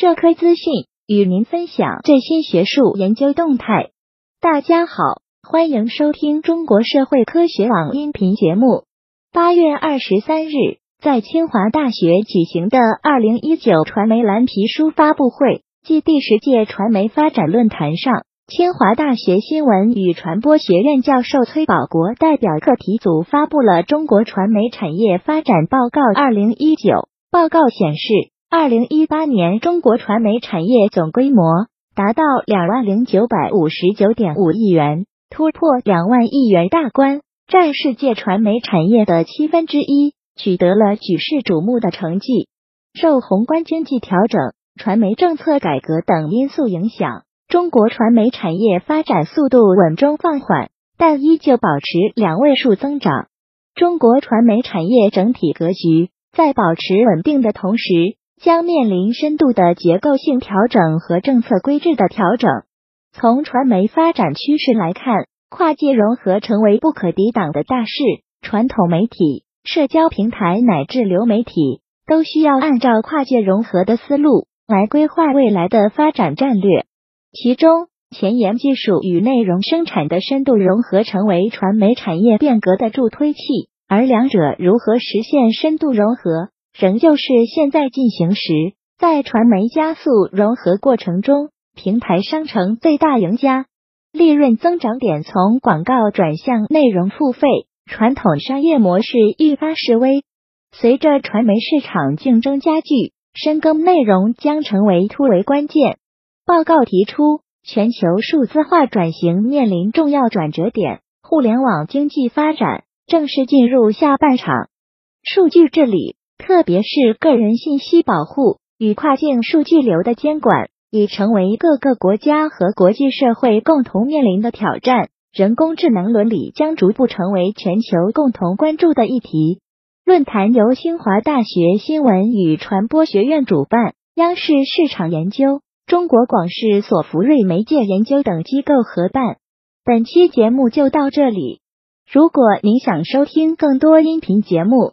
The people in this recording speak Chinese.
社科资讯，与您分享最新学术研究动态。大家好，欢迎收听中国社会科学网音频节目。八月二十三日，在清华大学举行的二零一九传媒蓝皮书发布会暨第十届传媒发展论坛上，清华大学新闻与传播学院教授崔保国代表课题组发布了《中国传媒产业发展报告（二零一九）》。报告显示，二零一八年中国传媒产业总规模达到两万零九百五十九点五亿元，突破两万亿元大关，占世界传媒产业的七分之一，取得了举世瞩目的成绩。受宏观经济调整、传媒政策改革等因素影响，中国传媒产业发展速度稳中放缓，但依旧保持两位数增长。中国传媒产业整体格局。在保持稳定的同时，将面临深度的结构性调整和政策规制的调整。从传媒发展趋势来看，跨界融合成为不可抵挡的大势。传统媒体、社交平台乃至流媒体，都需要按照跨界融合的思路来规划未来的发展战略。其中，前沿技术与内容生产的深度融合，成为传媒产业变革的助推器。而两者如何实现深度融合，仍旧是现在进行时。在传媒加速融合过程中，平台商城最大赢家，利润增长点从广告转向内容付费，传统商业模式愈发式微。随着传媒市场竞争加剧，深耕内容将成为突围关键。报告提出，全球数字化转型面临重要转折点，互联网经济发展。正式进入下半场，数据治理，特别是个人信息保护与跨境数据流的监管，已成为各个国家和国际社会共同面临的挑战。人工智能伦理将逐步成为全球共同关注的议题。论坛由清华大学新闻与传播学院主办，央视市场研究、中国广视索福瑞媒介研究等机构合办。本期节目就到这里。如果您想收听更多音频节目，